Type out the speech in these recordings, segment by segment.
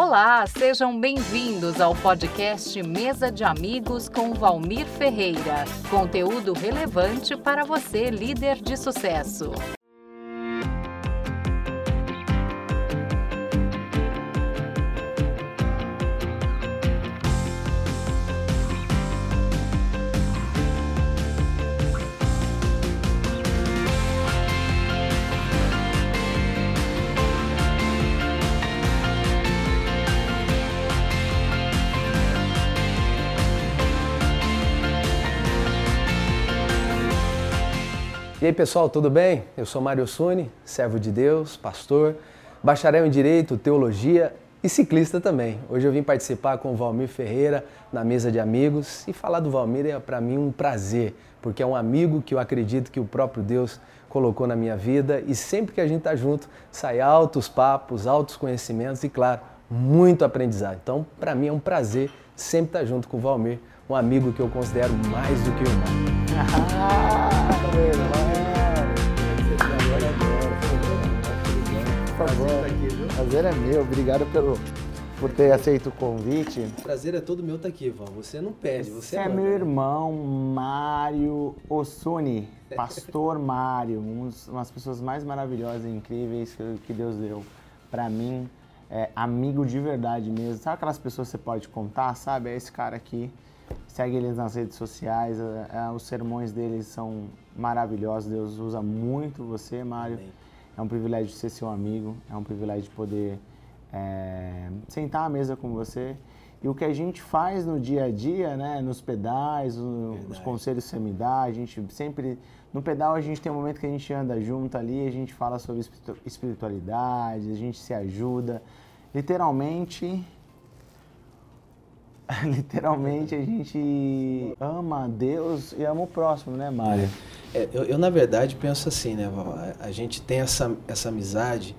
Olá, sejam bem-vindos ao podcast Mesa de Amigos com Valmir Ferreira. Conteúdo relevante para você, líder de sucesso. Aí pessoal, tudo bem? Eu sou Mário Suni, servo de Deus, pastor, bacharel em Direito, Teologia e ciclista também. Hoje eu vim participar com o Valmir Ferreira na mesa de amigos e falar do Valmir é para mim um prazer, porque é um amigo que eu acredito que o próprio Deus colocou na minha vida e sempre que a gente está junto sai altos papos, altos conhecimentos e claro, muito aprendizado. Então, para mim é um prazer sempre estar junto com o Valmir, um amigo que eu considero mais do que irmão. Ah, irmão! Favor. Prazer é meu. Obrigado pelo, por ter aceito o convite. Prazer é todo meu estar aqui, Val. Você não pede, você, você é, é meu irmão, Mário Osuni, pastor Mário, um uma das pessoas mais maravilhosas e incríveis que, que Deus deu para mim. É, amigo de verdade mesmo. Sabe aquelas pessoas que você pode contar, sabe? É esse cara aqui. Segue eles nas redes sociais. É, é, os sermões deles são maravilhosos. Deus usa muito você, Mário. Amém. É um privilégio ser seu amigo, é um privilégio de poder é, sentar à mesa com você. E o que a gente faz no dia a dia, né, nos pedais, o, os conselhos que você me dá, a gente sempre. No pedal a gente tem um momento que a gente anda junto ali, a gente fala sobre espiritualidade, a gente se ajuda. Literalmente, literalmente a gente ama Deus e ama o próximo, né, Mário? É, eu, eu, na verdade, penso assim, né, Val? A gente tem essa, essa amizade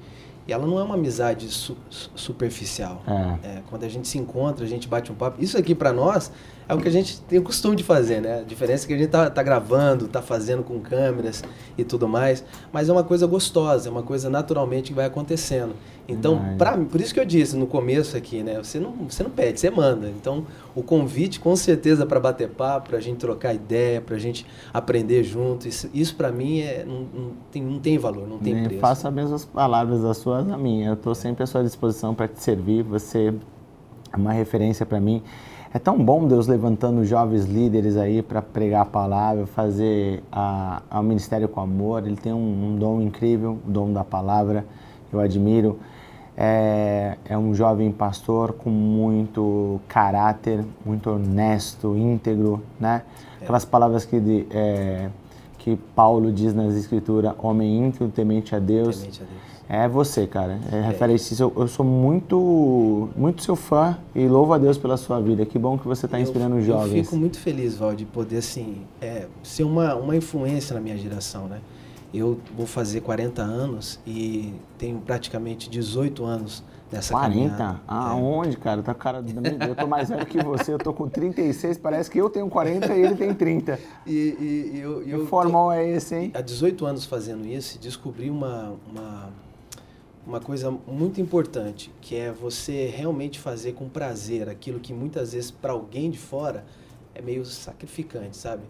e ela não é uma amizade su superficial. É. É, quando a gente se encontra, a gente bate um papo. Isso aqui para nós é o que a gente tem o costume de fazer, né? A diferença é que a gente tá, tá gravando, tá fazendo com câmeras e tudo mais, mas é uma coisa gostosa, é uma coisa naturalmente que vai acontecendo. Então, pra, por isso que eu disse no começo aqui, né? Você não, você não pede, você manda. Então, o convite, com certeza, para bater papo, para a gente trocar ideia, para a gente aprender junto, isso, isso para mim é, não, não, tem, não tem valor, não tem preço. Faça as mesmas palavras das suas a minha. Eu estou sempre à sua disposição para te servir. Você é uma referência para mim. É tão bom Deus levantando jovens líderes aí para pregar a palavra, fazer a, a, o ministério com amor. Ele tem um, um dom incrível, o dom da palavra, eu admiro. É, é, um jovem pastor com muito caráter, muito honesto, íntegro, né? É. Aquelas palavras que, de, é, que Paulo diz nas escrituras, homem íntegro, temente a Deus. Temente a Deus. É você, cara. É, é. referência. Eu, eu sou muito, muito seu fã e louvo a Deus pela sua vida. Que bom que você está inspirando os jovens. Eu fico muito feliz, Val, de poder assim é, ser uma, uma influência na minha geração, né? Eu vou fazer 40 anos e tenho praticamente 18 anos nessa 40? Caminhada. Aonde, é. cara? Tá cara eu tô mais velho que você, eu tô com 36, parece que eu tenho 40 e ele tem 30. E, e, eu, eu que formal tô, é esse, hein? Há 18 anos fazendo isso, descobri uma, uma uma coisa muito importante, que é você realmente fazer com prazer aquilo que muitas vezes para alguém de fora é meio sacrificante, sabe?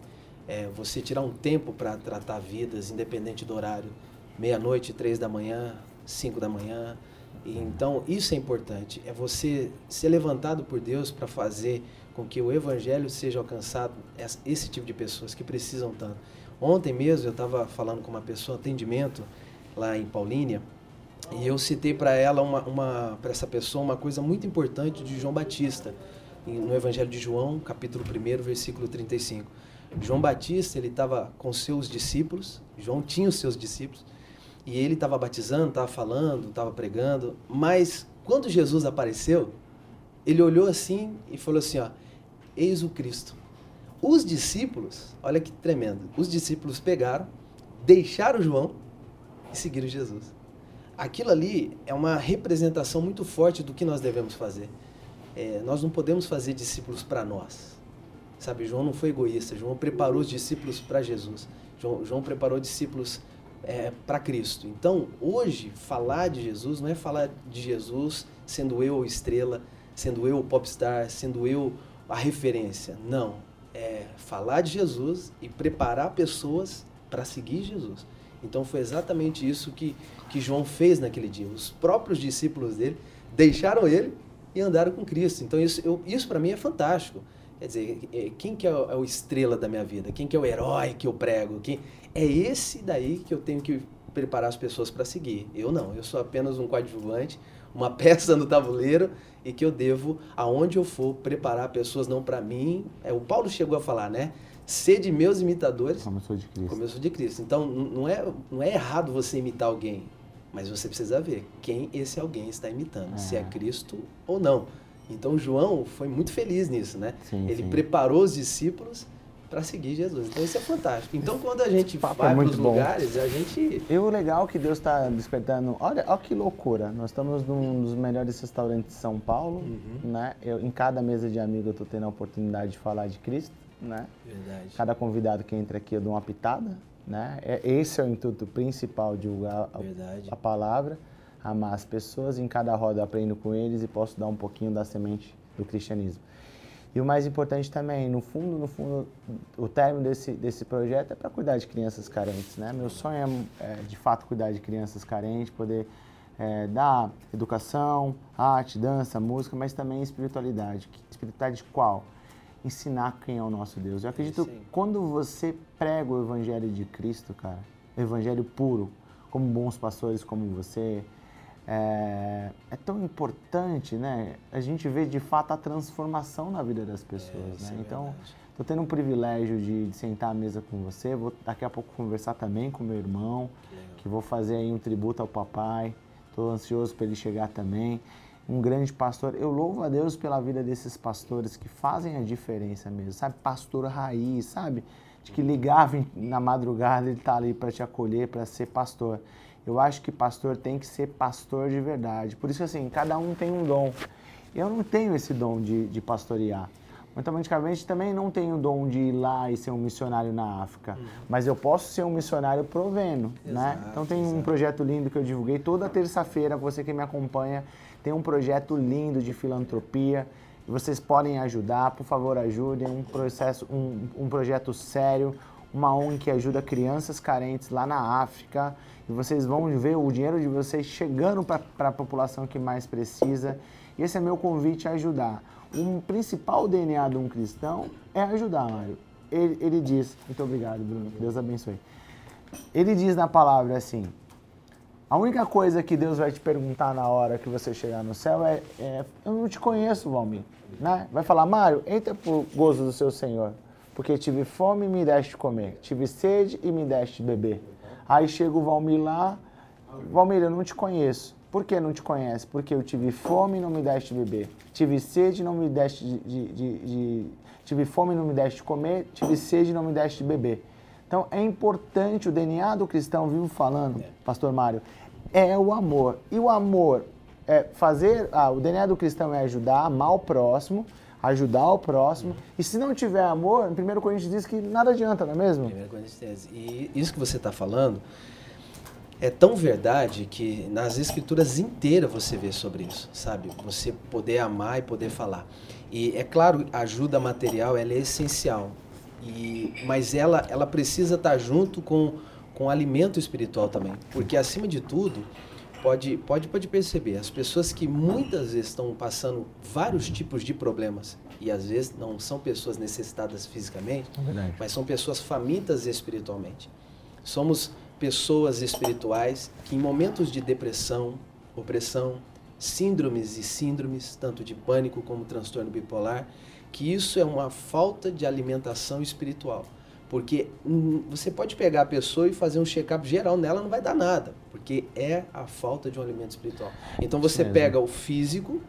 É você tirar um tempo para tratar vidas, independente do horário, meia-noite, três da manhã, cinco da manhã. E, então, isso é importante, é você ser levantado por Deus para fazer com que o evangelho seja alcançado, esse tipo de pessoas que precisam tanto. Ontem mesmo eu estava falando com uma pessoa, atendimento, lá em Paulínia, e eu citei para ela, uma, uma para essa pessoa, uma coisa muito importante de João Batista, no Evangelho de João, capítulo 1, versículo 35. João Batista, ele estava com seus discípulos, João tinha os seus discípulos, e ele estava batizando, estava falando, estava pregando, mas quando Jesus apareceu, ele olhou assim e falou assim, ó, eis o Cristo. Os discípulos, olha que tremendo, os discípulos pegaram, deixaram João e seguiram Jesus aquilo ali é uma representação muito forte do que nós devemos fazer. É, nós não podemos fazer discípulos para nós. Sabe, João não foi egoísta. João preparou os discípulos para Jesus. João, João preparou discípulos é, para Cristo. Então, hoje, falar de Jesus não é falar de Jesus sendo eu a estrela, sendo eu o popstar, sendo eu a referência. Não. É falar de Jesus e preparar pessoas para seguir Jesus. Então, foi exatamente isso que, que João fez naquele dia. Os próprios discípulos dele deixaram ele e andaram com Cristo. Então, isso, isso para mim é fantástico. Quer dizer, é, quem que é o, é o, estrela da minha vida? Quem que é o herói que eu prego? Quem... É esse daí que eu tenho que preparar as pessoas para seguir. Eu não, eu sou apenas um coadjuvante, uma peça no tabuleiro e que eu devo, aonde eu for, preparar pessoas não para mim. É, o Paulo chegou a falar, né? Ser de meus imitadores. Sou de Cristo. Sou de Cristo. Então, não é, não é errado você imitar alguém, mas você precisa ver quem esse alguém está imitando, é. se é Cristo ou não. Então João foi muito feliz nisso, né? Sim, Ele sim. preparou os discípulos para seguir Jesus. Então isso é fantástico. Então quando a gente vai é para os lugares, a gente. E o legal é que Deus está despertando. Olha, olha que loucura. Nós estamos num dos melhores restaurantes de São Paulo, uhum. né? Eu, em cada mesa de amigo eu estou tendo a oportunidade de falar de Cristo, né? Verdade. Cada convidado que entra aqui eu dou uma pitada, né? É, esse é o intuito principal de divulgar a, a palavra amar as pessoas, em cada roda eu aprendo com eles e posso dar um pouquinho da semente do cristianismo. E o mais importante também, no fundo, no fundo, o término desse, desse projeto é para cuidar de crianças carentes, né? Meu sonho é, é, de fato, cuidar de crianças carentes, poder é, dar educação, arte, dança, música, mas também espiritualidade. Espiritualidade qual? Ensinar quem é o nosso Deus. Eu acredito que quando você prega o evangelho de Cristo, cara, o evangelho puro, como bons pastores como você, é, é, tão importante, né? A gente vê de fato a transformação na vida das pessoas, é, né? É então, estou tendo um privilégio de, de, sentar à mesa com você. Vou daqui a pouco conversar também com meu irmão, que vou fazer aí um tributo ao papai. Estou ansioso para ele chegar também. Um grande pastor. Eu louvo a Deus pela vida desses pastores que fazem a diferença mesmo, sabe? Pastor raiz, sabe? De que ligava na madrugada, ele está ali para te acolher, para ser pastor. Eu acho que pastor tem que ser pastor de verdade. Por isso, assim, cada um tem um dom. Eu não tenho esse dom de, de pastorear. Automaticamente também não tenho o dom de ir lá e ser um missionário na África. Uhum. Mas eu posso ser um missionário provendo, né? exato, né? Então tem exato. um projeto lindo que eu divulguei toda terça-feira. Você que me acompanha tem um projeto lindo de filantropia. Vocês podem ajudar, por favor, ajudem. Um processo, um, um projeto sério, uma ONG que ajuda crianças carentes lá na África e vocês vão ver o dinheiro de vocês chegando para a população que mais precisa. E esse é meu convite a ajudar. O principal DNA de um cristão é ajudar, Mário. Ele, ele diz, muito obrigado, Bruno, Deus abençoe. Ele diz na palavra assim: a única coisa que Deus vai te perguntar na hora que você chegar no céu é: é Eu não te conheço, Valmir. Né? Vai falar, Mário, entra por gozo do seu Senhor, porque tive fome e me deste comer, tive sede e me deste beber. Aí chega o Valmir lá, Valmir, eu não te conheço. Por que não te conhece? Porque eu tive fome e não me deste beber. Tive sede e não me deste de, de, de, de, Tive fome e não me deste comer. Tive sede e não me deste beber. Então é importante, o DNA do cristão, vivo falando, pastor Mário, é o amor. E o amor é fazer. Ah, o DNA do cristão é ajudar, amar o próximo, ajudar o próximo. E se não tiver amor, em 1 Coríntios diz que nada adianta, não é mesmo? 1 Coríntios diz. E isso que você está falando é tão verdade que nas escrituras inteiras você vê sobre isso, sabe? Você poder amar e poder falar. E é claro, ajuda material ela é essencial. E, mas ela, ela precisa estar tá junto com, com alimento espiritual também. Porque acima de tudo, pode, pode, pode perceber, as pessoas que muitas vezes estão passando vários tipos de problemas, e às vezes não são pessoas necessitadas fisicamente, é mas são pessoas famintas espiritualmente. Somos pessoas espirituais que em momentos de depressão, opressão, síndromes e síndromes, tanto de pânico como transtorno bipolar, que isso é uma falta de alimentação espiritual. Porque você pode pegar a pessoa e fazer um check-up geral nela, não vai dar nada, porque é a falta de um alimento espiritual. Então você pega o físico,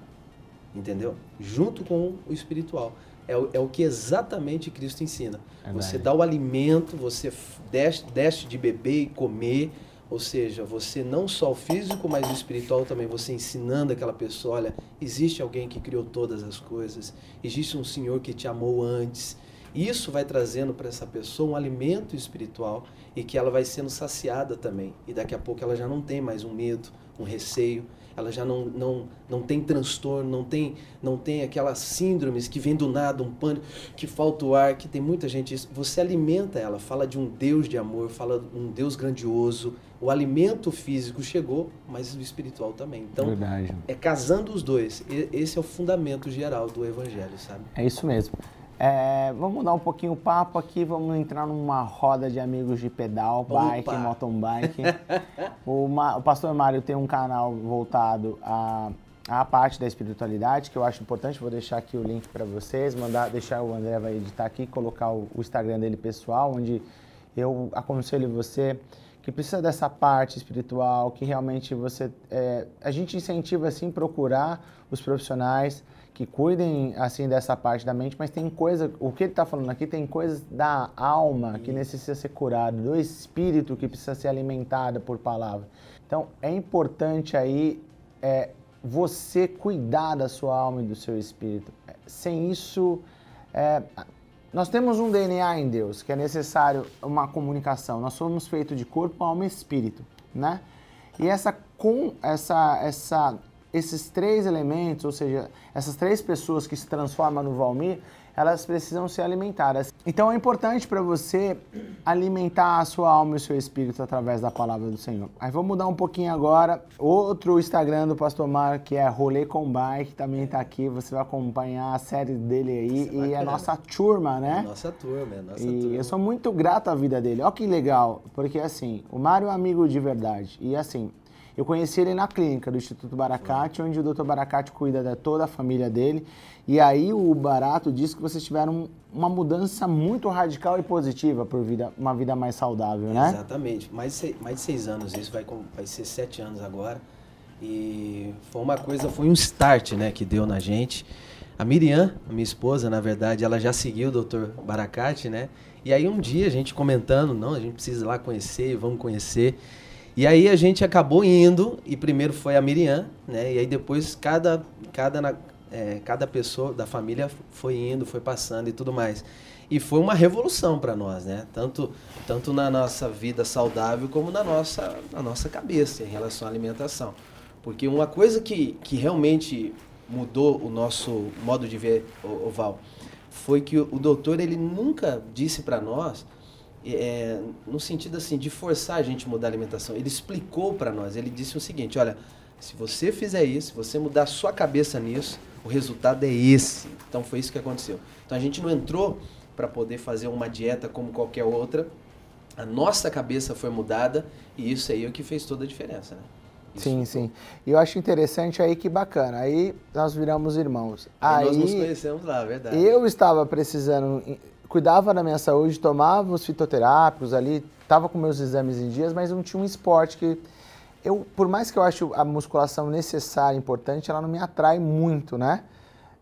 entendeu? Junto com o espiritual. É o, é o que exatamente Cristo ensina. É você dá o alimento, você deste de beber e comer, ou seja, você não só o físico, mas o espiritual também, você ensinando aquela pessoa, olha, existe alguém que criou todas as coisas, existe um Senhor que te amou antes, Isso vai trazendo para essa pessoa um alimento espiritual e que ela vai sendo saciada também. E daqui a pouco ela já não tem mais um medo, um receio, ela já não, não, não tem transtorno, não tem, não tem aquelas síndromes que vem do nada, um pânico, que falta o ar, que tem muita gente. Você alimenta ela, fala de um Deus de amor, fala de um Deus grandioso. O alimento físico chegou, mas o espiritual também. Então, Verdade. é casando os dois. Esse é o fundamento geral do evangelho, sabe? É isso mesmo. É, vamos mudar um pouquinho o papo aqui, vamos entrar numa roda de amigos de pedal, bike, Opa. mountain bike. o, o, pastor Mário tem um canal voltado a, a parte da espiritualidade, que eu acho importante, vou deixar aqui o link para vocês, mandar, deixar o André vai editar aqui, colocar o, o Instagram dele pessoal, onde eu aconselho você que precisa dessa parte espiritual, que realmente você. É, a gente incentiva assim procurar os profissionais que cuidem assim dessa parte da mente, mas tem coisa, o que ele está falando aqui tem coisas da alma que necessita ser curado, do espírito que precisa ser alimentado por palavra. Então é importante aí é, você cuidar da sua alma e do seu espírito. Sem isso, é, nós temos um DNA em Deus que é necessário uma comunicação. Nós somos feitos de corpo, alma e espírito, né? E essa com essa essa esses três elementos, ou seja, essas três pessoas que se transformam no Valmir, elas precisam ser alimentadas. Então é importante para você alimentar a sua alma e o seu espírito através da palavra do Senhor. Aí vamos mudar um pouquinho agora. Outro Instagram do Pastor Mar, que é Rolê com Bike, também está aqui. Você vai acompanhar a série dele aí. É e é a nossa turma, né? É nossa turma, é nossa e turma. eu sou muito grato à vida dele. Olha que legal, porque assim, o Mário é um amigo de verdade. E assim, eu conheci ele na clínica do Instituto Baracate, onde o Dr. Baracate cuida de toda a família dele. E aí o Barato disse que vocês tiveram uma mudança muito radical e positiva por vida, uma vida mais saudável, né? Exatamente. Mais de, mais de seis anos, isso vai, vai ser sete anos agora. E foi uma coisa, foi um start, né, que deu na gente. A Miriam, minha esposa, na verdade, ela já seguiu o Dr. Baracate, né? E aí um dia a gente comentando, não, a gente precisa ir lá conhecer, vamos conhecer. E aí a gente acabou indo, e primeiro foi a Miriam, né? E aí depois cada, cada, é, cada pessoa da família foi indo, foi passando e tudo mais. E foi uma revolução para nós, né? Tanto, tanto na nossa vida saudável como na nossa, na nossa cabeça em relação à alimentação. Porque uma coisa que, que realmente mudou o nosso modo de ver o, o Val foi que o, o doutor ele nunca disse para nós é, no sentido assim de forçar a gente a mudar a alimentação. Ele explicou para nós, ele disse o seguinte, olha, se você fizer isso, se você mudar a sua cabeça nisso, o resultado é esse. Então foi isso que aconteceu. Então a gente não entrou para poder fazer uma dieta como qualquer outra. A nossa cabeça foi mudada e isso aí é o que fez toda a diferença, né? Isso sim, sim. E eu acho interessante aí que bacana. Aí nós viramos irmãos. Aí, aí nós nos conhecemos lá, verdade. Eu estava precisando cuidava da minha saúde, tomava os fitoterápicos ali, estava com meus exames em dias, mas não tinha um esporte que eu, por mais que eu ache a musculação necessária, importante, ela não me atrai muito, né?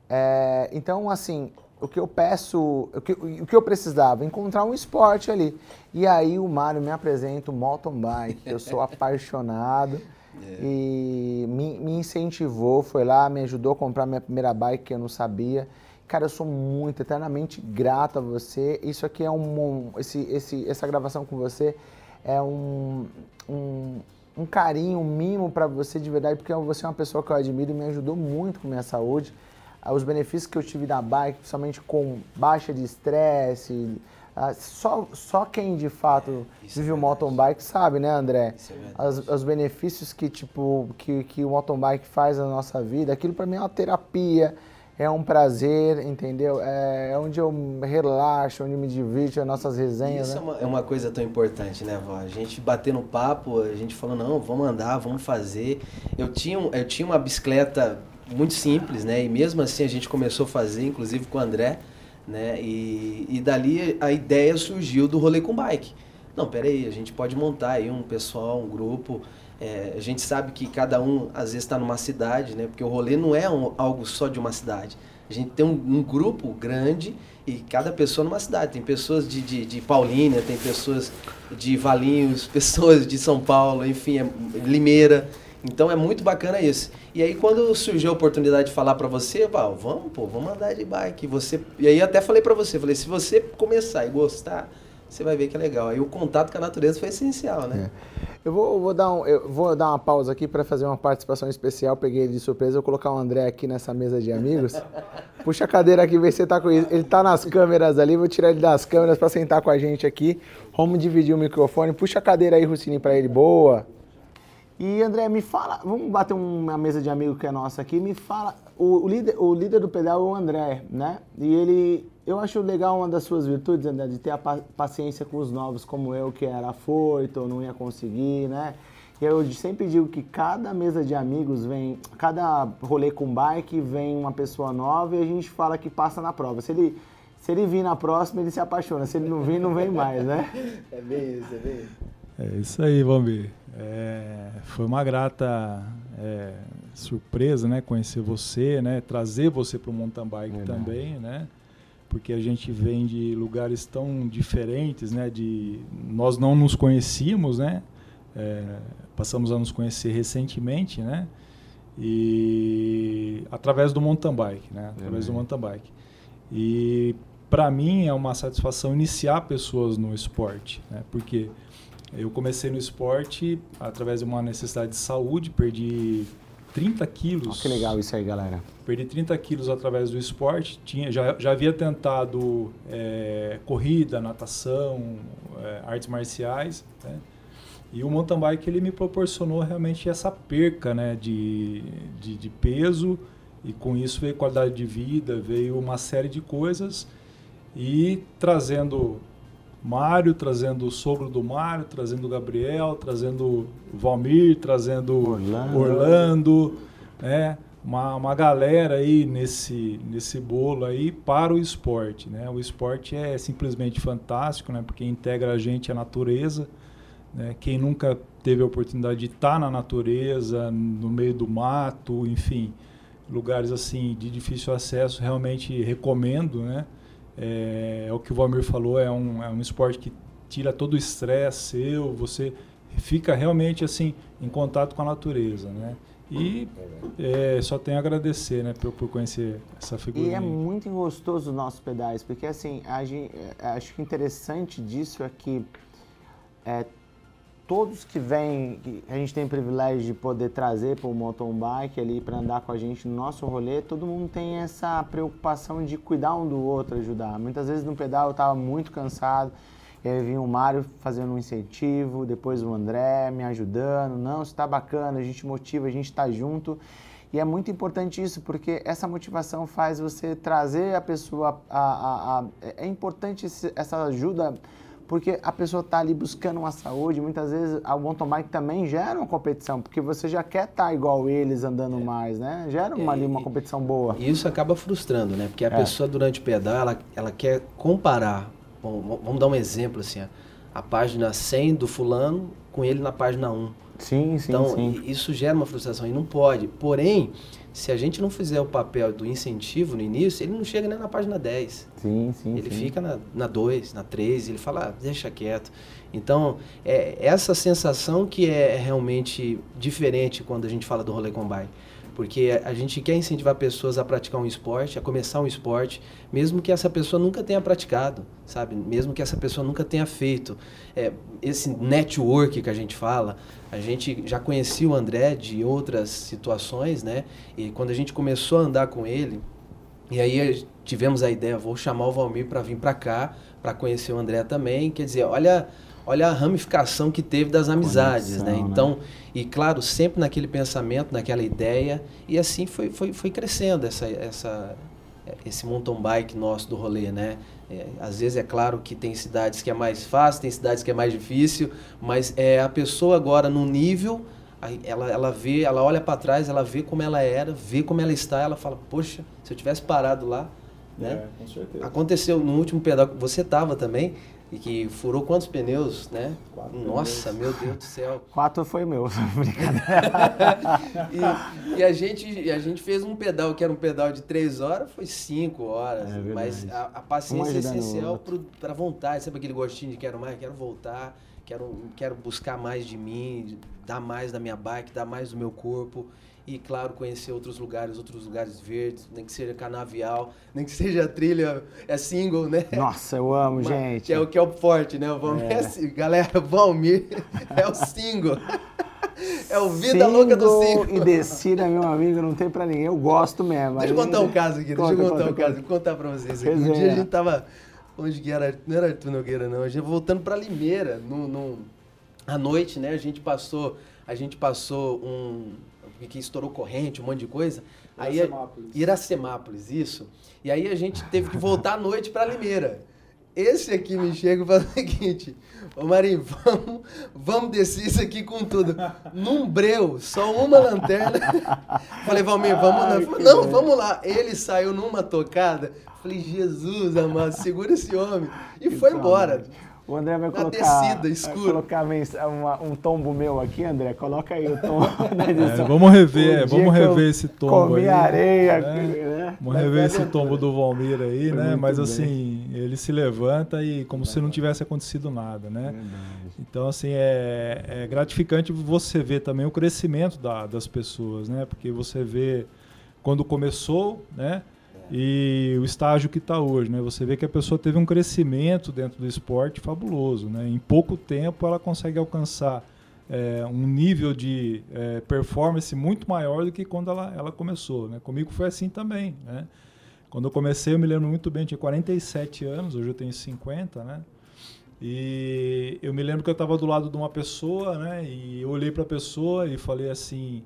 É, então, assim, o que eu peço, o que, o que eu precisava, encontrar um esporte ali. E aí o Mário me apresenta o mountain bike, eu sou apaixonado. É. E me, me incentivou, foi lá, me ajudou a comprar minha primeira bike que eu não sabia. Cara, eu sou muito, eternamente grato a você. Isso aqui é um. Esse, esse, essa gravação com você é um, um, um carinho, um mimo para você de verdade, porque você é uma pessoa que eu admiro e me ajudou muito com a minha saúde. Ah, os benefícios que eu tive da bike, principalmente com baixa de estresse. Ah, só, só quem de fato Isso vive é o mountain bike sabe, né, André? É os, os, benefícios que, tipo, que, que o mountain bike faz na nossa vida. Aquilo para mim é uma terapia é um prazer, entendeu? É, é onde eu relaxo, onde me divirto, as nossas resenhas. Isso né? é, uma, é, uma, coisa tão importante, né, vó? A gente bater no papo, a gente falou, não, vamos andar, vamos fazer. Eu tinha, eu tinha uma bicicleta muito simples, né? E mesmo assim a gente começou a fazer, inclusive com o André, né? E, e dali a ideia surgiu do rolê com bike. Não, peraí, a gente pode montar aí um pessoal, um grupo é, a gente sabe que cada um às vezes está numa cidade, né? Porque o rolê não é um, algo só de uma cidade. A gente tem um, um, grupo grande e cada pessoa numa cidade. Tem pessoas de, de, de Paulínia, tem pessoas de Valinhos, pessoas de São Paulo, enfim, é, Limeira. Então é muito bacana isso. E aí quando surgiu a oportunidade de falar para você, Val, vamos, pô, vamos andar de bike. Você, e aí até falei para você, falei, se você começar e gostar, você vai ver que é legal. Aí o contato com a natureza foi essencial, né? É. Eu vou, vou, dar um, eu vou dar uma pausa aqui para fazer uma participação especial. Peguei ele de surpresa, vou colocar o André aqui nessa mesa de amigos. Puxa a cadeira aqui, vê se tá com ele. Ele tá nas câmeras ali, vou tirar ele das câmeras para sentar com a gente aqui. Vamos dividir o microfone. Puxa a cadeira aí, Rucini, para ele. Boa. E André, me fala, vamos bater uma mesa de amigo que é nossa aqui. Me fala, o, o líder, o líder do pedal é o André, né? E ele eu acho legal uma das suas virtudes, André, de ter a paciência com os novos, como eu, que era afoito, não ia conseguir, né? Eu sempre digo que cada mesa de amigos vem, cada rolê com bike vem uma pessoa nova e a gente fala que passa na prova. Se ele, se ele vir na próxima, ele se apaixona. Se ele não vir, não vem mais, né? É bem isso, é bem isso. É isso aí, Vambi. É, foi uma grata é, surpresa, né? Conhecer você, né? Trazer você para o mountain bike Verdade. também, né? Porque a gente vem de lugares tão diferentes, né? De nós não nos conhecíamos, né? É, passamos a nos conhecer recentemente, né? E através do mountain bike, né? Através do mountain bike. E para mim é uma satisfação iniciar pessoas no esporte, né? Porque eu comecei no esporte através de uma necessidade de saúde, perdi 30 quilos. Oh, que legal isso aí, galera. Perdi 30 quilos através do esporte. Tinha, já, já havia tentado é, corrida, natação, é, artes marciais. Né? E o mountain bike ele me proporcionou realmente essa perca né, de, de, de peso. E com isso veio qualidade de vida, veio uma série de coisas. E trazendo Mário, trazendo o sogro do Mário, trazendo o Gabriel, trazendo o Valmir, trazendo Orlando, Orlando né? uma, uma galera aí nesse, nesse bolo aí para o esporte. Né? O esporte é simplesmente fantástico, né? porque integra a gente à natureza. Né? Quem nunca teve a oportunidade de estar na natureza, no meio do mato, enfim, lugares assim de difícil acesso, realmente recomendo, né? É, é, o que o Valmir falou, é um, é um esporte que tira todo o estresse seu, você fica realmente assim em contato com a natureza, né? E é, só tenho a agradecer, né, por, por conhecer essa figura. E é muito gostoso os nossos pedais, porque assim, a gente, é, acho que interessante disso é que é, todos que vêm, que a gente tem o privilégio de poder trazer para o mountain bike ali para andar com a gente no nosso rolê, todo mundo tem essa preocupação de cuidar um do outro, ajudar. Muitas vezes no pedal eu estava muito cansado, e aí vinha o Mário fazendo um incentivo, depois o André me ajudando, não, está bacana, a gente motiva, a gente está junto. E é muito importante isso, porque essa motivação faz você trazer a pessoa. A, a, a é importante essa ajuda porque a pessoa está ali buscando uma saúde, muitas vezes o mountain bike também gera uma competição, porque você já quer estar tá igual eles andando é. mais, né? Gera uma, é, ali uma competição boa. E isso acaba frustrando, né? Porque a é. pessoa durante o pedal, ela, ela quer comparar, bom, vamos dar um exemplo assim, a página 100 do fulano com ele na página 1. Sim, sim, então, sim. isso gera uma frustração e não pode. Porém, se a gente não fizer o papel do incentivo no início, ele não chega nem na página 10. Sim, sim. Ele sim. fica na, na 2, na 3, ele fala, ah, deixa quieto. Então, é essa sensação que é realmente diferente quando a gente fala do rolê com bike. Porque a gente quer incentivar pessoas a praticar um esporte, a começar um esporte, mesmo que essa pessoa nunca tenha praticado, sabe? Mesmo que essa pessoa nunca tenha feito. É, esse network que a gente fala, a gente já conhecia o André de outras situações, né? E quando a gente começou a andar com ele, e aí tivemos a ideia, vou chamar o Valmir para vir para cá, para conhecer o André também. Quer dizer, olha, olha a ramificação que teve das amizades, Conexão, né? Então, né? e claro, sempre naquele pensamento, naquela ideia, e assim foi, foi, foi crescendo essa, essa, esse mountain bike nosso do rolê, né? É, às vezes é claro que tem cidades que é mais fácil, tem cidades que é mais difícil, mas é a pessoa agora no nível, ela, ela vê, ela olha para trás, ela vê como ela era, vê como ela está, ela fala, poxa, se eu tivesse parado lá, né? É, com certeza. Aconteceu no último pedal que você estava também, e que furou quantos pneus, né? Quatro Nossa, pneus. meu Deus do céu. Quatro foi meu, e, e, a, gente, a gente fez um pedal que era um pedal de três horas, foi cinco horas. É mas a, a paciência é essencial para vontade, sabe aquele gostinho de quero mais, quero voltar, quero, quero buscar mais de mim, dar mais da minha bike, dar mais do meu corpo e, claro, conhecer outros lugares, outros lugares verdes, nem que seja canavial, nem que seja trilha, é single, né? Nossa, eu amo, Mas, gente. É o que é o forte, né? O Valmir, é. é galera, Valmir é o single. É o vida single louca do single. e descida, meu amigo, não tem pra ninguém. Eu gosto mesmo. Deixa eu contar um caso aqui, conta, deixa eu contar conta, um caso, vou contar pra vocês aqui. Um dia a gente tava, onde que era? Não era Arthur Nogueira, não. A gente voltando pra Limeira, no, no, à noite, né? A gente passou, a gente passou um, que estourou corrente, um monte de coisa. Iracemápolis. Aí, Iracemápolis, isso. E aí a gente teve que voltar à noite para Limeira. Esse aqui me chega e fala o seguinte: Ô Marinho, vamos, vamos descer isso aqui com tudo. Num breu, só uma lanterna. Falei, Valmir, vamos Ai, Falei, não, vamos lá. Ele saiu numa tocada. Falei, Jesus, amado, segura esse homem. E foi embora. O André vai colocar, descida, vai colocar uma, um tombo meu aqui, André. Coloca aí o tombo É, vamos rever, vamos rever esse tombo comi aí. areia, né? né? Vamos rever esse tombo do Valmir aí, né? Mas bem. assim, ele se levanta e como se não tivesse acontecido nada, né? Então, assim, é, é gratificante você ver também o crescimento da, das pessoas, né? Porque você vê quando começou, né? E o estágio que está hoje. Né? Você vê que a pessoa teve um crescimento dentro do esporte fabuloso. Né? Em pouco tempo ela consegue alcançar é, um nível de é, performance muito maior do que quando ela, ela começou. Né? Comigo foi assim também. Né? Quando eu comecei, eu me lembro muito bem, tinha 47 anos, hoje eu tenho 50, né? E eu me lembro que eu estava do lado de uma pessoa, né? E eu olhei para a pessoa e falei assim: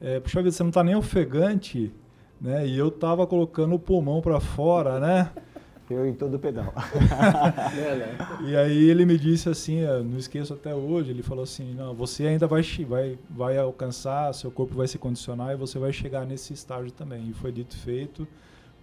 é, Puxa vida, você não está nem ofegante né? E eu tava colocando o pulmão para fora, né? Eu em todo o pedal. e aí ele me disse assim, não esqueço até hoje, ele falou assim, não, você ainda vai, vai, vai alcançar, seu corpo vai se condicionar e você vai chegar nesse estágio também. E foi dito e feito.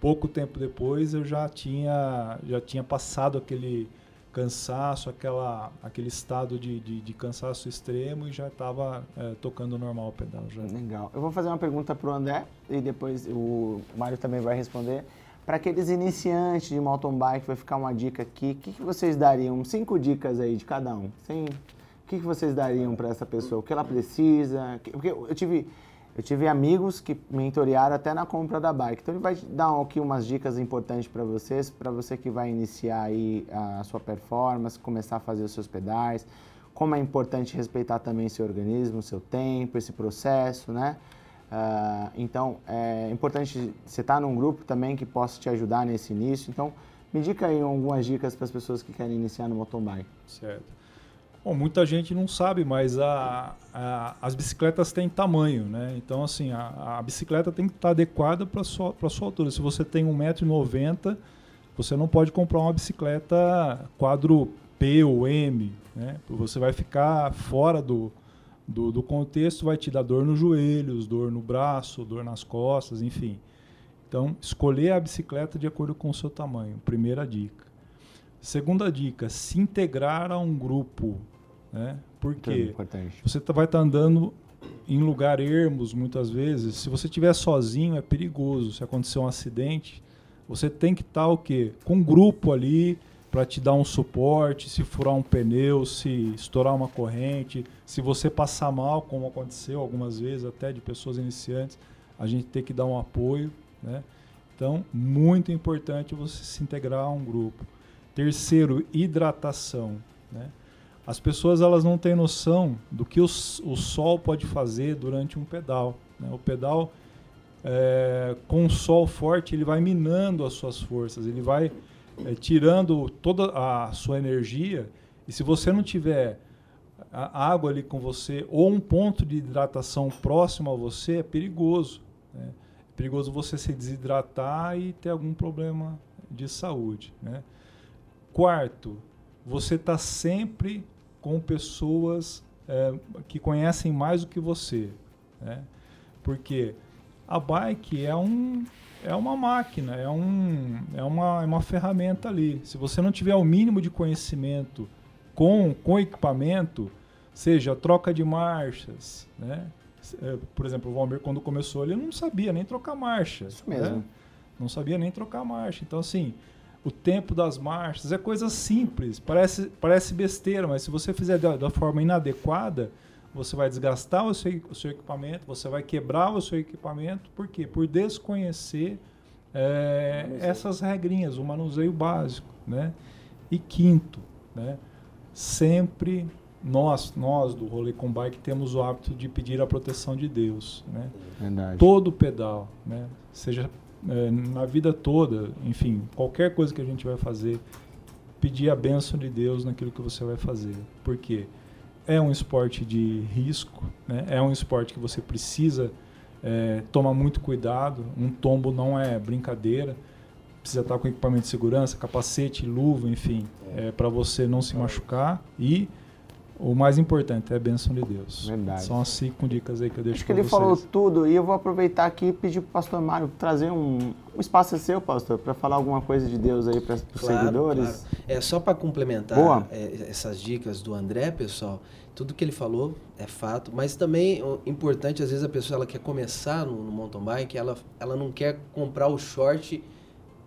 Pouco tempo depois eu já tinha, já tinha passado aquele cansaço, aquela, aquele estado de, de, de cansaço extremo e já estava é, tocando normal o pedal. Já. Legal. Eu vou fazer uma pergunta para o André e depois o Mário também vai responder. Para aqueles iniciantes de mountain bike, vai ficar uma dica aqui. O que, que vocês dariam? Cinco dicas aí de cada um. Sem, o que, que vocês dariam para essa pessoa? O que ela precisa? Porque eu tive eu tive amigos que mentorearam até na compra da bike. Então ele vai dar aqui umas dicas importantes para vocês, para você que vai iniciar aí a sua performance, começar a fazer os seus pedais, como é importante respeitar também seu organismo, seu tempo, esse processo, né? Uh, então é importante você estar tá num grupo também que possa te ajudar nesse início. Então me dica aí algumas dicas para as pessoas que querem iniciar no mountain bike. Certo. Bom, muita gente não sabe, mas a, a, as bicicletas têm tamanho, né? Então, assim, a, a bicicleta tem que estar adequada para a sua, sua altura. Se você tem 1,90m, você não pode comprar uma bicicleta quadro P ou M, né? Você vai ficar fora do, do, do contexto, vai te dar dor nos joelhos, dor no braço, dor nas costas, enfim. Então, escolher a bicicleta de acordo com o seu tamanho, primeira dica. Segunda dica, se integrar a um grupo. Né? Porque você tá, vai estar tá andando em lugar ermos muitas vezes. Se você estiver sozinho, é perigoso. Se acontecer um acidente, você tem que estar tá, o quê? Com um grupo ali para te dar um suporte, se furar um pneu, se estourar uma corrente, se você passar mal, como aconteceu algumas vezes até de pessoas iniciantes, a gente tem que dar um apoio, né? Então, muito importante você se integrar a um grupo. Terceiro, hidratação. Né? As pessoas elas não têm noção do que o, o sol pode fazer durante um pedal. Né? O pedal, é, com o sol forte, ele vai minando as suas forças, ele vai é, tirando toda a sua energia. E se você não tiver a água ali com você ou um ponto de hidratação próximo a você, é perigoso. Né? É perigoso você se desidratar e ter algum problema de saúde. Né? Quarto, você está sempre com pessoas é, que conhecem mais do que você. Né? Porque a bike é, um, é uma máquina, é, um, é, uma, é uma ferramenta ali. Se você não tiver o mínimo de conhecimento com, com equipamento, seja troca de marchas, né? É, por exemplo, o Valmir, quando começou, ele não sabia nem trocar marcha. Isso mesmo. Né? Não sabia nem trocar marcha. Então, assim, o tempo das marchas, é coisa simples, parece, parece besteira, mas se você fizer da, da forma inadequada, você vai desgastar o seu, o seu, equipamento, você vai quebrar o seu equipamento, por quê? Por desconhecer é, essas regrinhas, o manuseio básico, né? E quinto, né? Sempre nós, nós do Rolê com Bike temos o hábito de pedir a proteção de Deus, né? Verdade. Todo pedal, né? Seja é, na vida toda, enfim, qualquer coisa que a gente vai fazer, pedir a bênção de Deus naquilo que você vai fazer. Por quê? É um esporte de risco, né? É um esporte que você precisa é, tomar muito cuidado. Um tombo não é brincadeira. Precisa estar com equipamento de segurança, capacete, luva, enfim, é, para você não se machucar e o mais importante é a bênção de Deus. Verdade. São as cinco dicas aí que eu deixo Acho que ele vocês. falou tudo e eu vou aproveitar aqui e pedir para o pastor Mário trazer um... O espaço é seu, pastor, para falar alguma coisa de Deus aí para os claro, seguidores. Claro. É só para complementar é, essas dicas do André, pessoal. Tudo que ele falou é fato, mas também o importante, às vezes a pessoa ela quer começar no, no mountain bike, ela, ela não quer comprar o short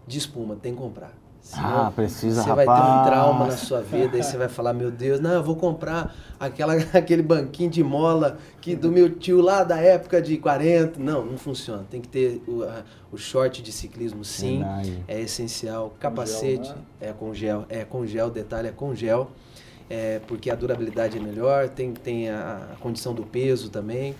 de espuma, tem que comprar. Senão, ah, precisa, Você rapaz. vai ter um trauma na sua vida e você vai falar, meu Deus, não, eu vou comprar aquela, aquele banquinho de mola que do meu tio lá da época de 40. Não, não funciona. Tem que ter o, a, o short de ciclismo, sim. Verdade. É essencial. Capacete gel, né? é com gel. É com gel, detalhe é com gel. É, porque a durabilidade é melhor, tem, tem a, a condição do peso também.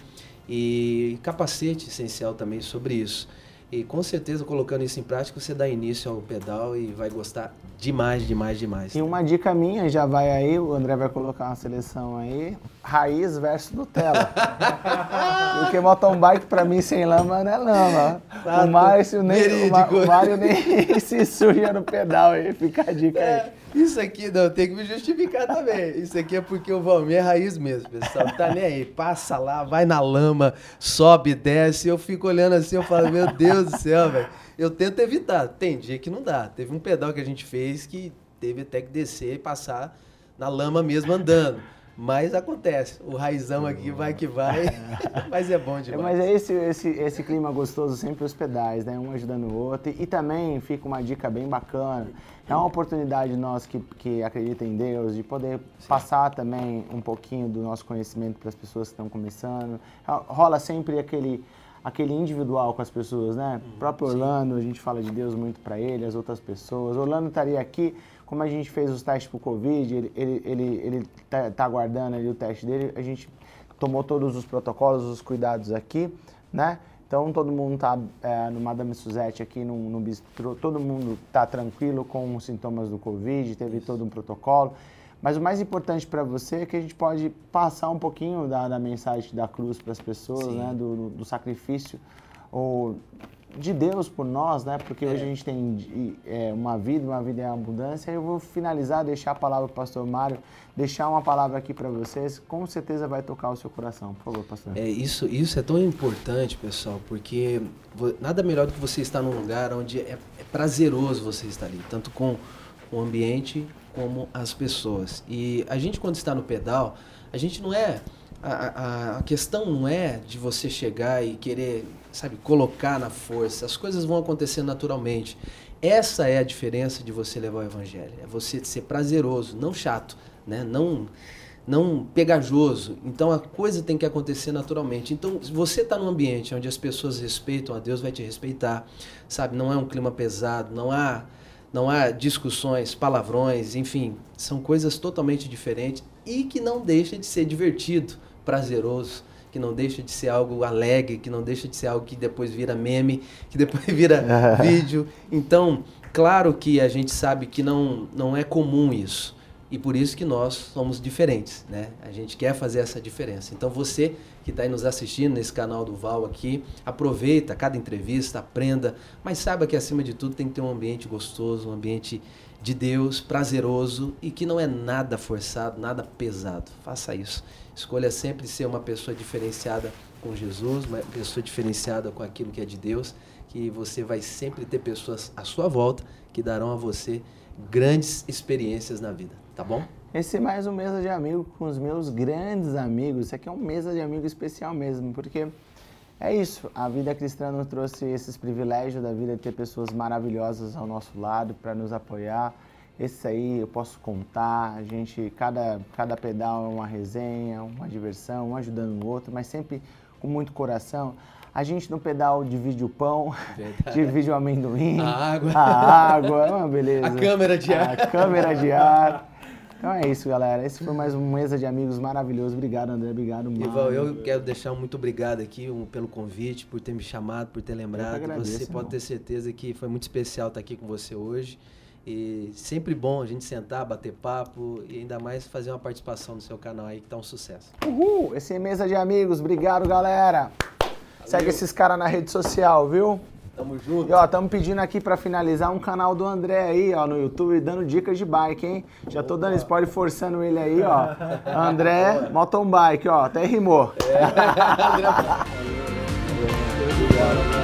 E capacete essencial também sobre isso. E com certeza, colocando isso em prática, você dá início ao pedal e vai gostar demais, demais, demais. E uma dica minha, já vai aí, o André vai colocar uma seleção aí, raiz versus Nutella. Porque mountain bike pra mim sem lama não é lama. O Márcio nem, o, Mário nem se suja no pedal aí, fica a dica é. Isso aqui não, tem que me justificar também. Isso aqui é porque o Valmir é raiz mesmo, pessoal. Tá nem aí. Passa lá, vai na lama, sobe, desce. Eu fico olhando assim, eu falo, meu Deus do céu, velho. Eu tento evitar. Tem dia que não dá. Teve um pedal que a gente fez que teve até que descer e passar na lama mesmo andando. Mas acontece, o raizão aqui vai que vai, mas é bom demais. Mas é esse, esse, esse clima gostoso sempre os pedais, né? Um ajudando o outro. E, e também fica uma dica bem bacana. É uma oportunidade nós que, que acreditam em Deus de poder Sim. passar também um pouquinho do nosso conhecimento para as pessoas que estão começando. Rola sempre aquele aquele individual com as pessoas, né? Uhum, o próprio Orlando, sim. a gente fala de Deus muito para ele, as outras pessoas. Orlando estaria aqui como a gente fez os testes para o Covid, ele, ele, ele, ele tá, tá aguardando ali o teste dele, a gente tomou todos os protocolos, os cuidados aqui, né? Então todo mundo está é, no Madame Suzette aqui no, no bistrô, todo mundo está tranquilo com os sintomas do Covid, teve todo um protocolo. Mas o mais importante para você é que a gente pode passar um pouquinho da, da mensagem da cruz para as pessoas, Sim. né? Do, do, sacrifício ou de Deus por nós, né? Porque é. hoje a gente tem é, uma vida, uma vida em abundância. Eu vou finalizar, deixar a palavra para o pastor Mário, deixar uma palavra aqui para vocês. Com certeza vai tocar o seu coração. Por favor, pastor. É, isso, isso é tão importante, pessoal, porque nada melhor do que você estar num lugar onde é, é prazeroso você estar ali, tanto com o ambiente como as pessoas. E a gente, quando está no pedal, a gente não é. A, a, a questão não é de você chegar e querer sabe, colocar na força. As coisas vão acontecer naturalmente. Essa é a diferença de você levar o evangelho. É você ser prazeroso, não chato, né? Não não pegajoso. Então a coisa tem que acontecer naturalmente. Então, se você está num ambiente onde as pessoas respeitam a Deus, vai te respeitar, sabe? Não é um clima pesado, não há não há discussões, palavrões, enfim, são coisas totalmente diferentes e que não deixa de ser divertido, prazeroso que não deixa de ser algo alegre, que não deixa de ser algo que depois vira meme, que depois vira vídeo. Então, claro que a gente sabe que não, não é comum isso. E por isso que nós somos diferentes, né? A gente quer fazer essa diferença. Então você que está aí nos assistindo nesse canal do Val aqui, aproveita cada entrevista, aprenda, mas saiba que acima de tudo tem que ter um ambiente gostoso, um ambiente de Deus, prazeroso e que não é nada forçado, nada pesado. Faça isso. Escolha sempre ser uma pessoa diferenciada com Jesus, uma pessoa diferenciada com aquilo que é de Deus, que você vai sempre ter pessoas à sua volta que darão a você grandes experiências na vida, tá bom? Esse é mais um mesa de amigo com os meus grandes amigos. Isso aqui é um mesa de amigo especial mesmo, porque é isso. A vida cristã nos trouxe esses privilégios da vida de ter pessoas maravilhosas ao nosso lado para nos apoiar. Esse aí eu posso contar. A gente, cada, cada pedal é uma resenha, uma diversão, um ajudando o outro, mas sempre com muito coração. A gente no pedal divide o pão, Verdade. divide o amendoim, a água, a água, é uma beleza. A câmera de ar. A câmera de ar. Então é isso, galera. Esse foi mais uma mesa de amigos maravilhoso. Obrigado, André. Obrigado, Mário. Ivan, eu quero deixar um muito obrigado aqui um, pelo convite, por ter me chamado, por ter lembrado. Agradeço, você irmão. pode ter certeza que foi muito especial estar aqui com você hoje. E sempre bom a gente sentar, bater papo e ainda mais fazer uma participação no seu canal aí que tá um sucesso. Uhul! Esse é Mesa de Amigos. Obrigado, galera. Valeu. Segue esses caras na rede social, viu? Tamo junto. E ó, estamos pedindo aqui para finalizar um canal do André aí, ó, no YouTube, dando dicas de bike, hein? Já tô dando spoiler forçando ele aí, ó. André, mountain bike, ó, até rimou. É. André. Obrigado.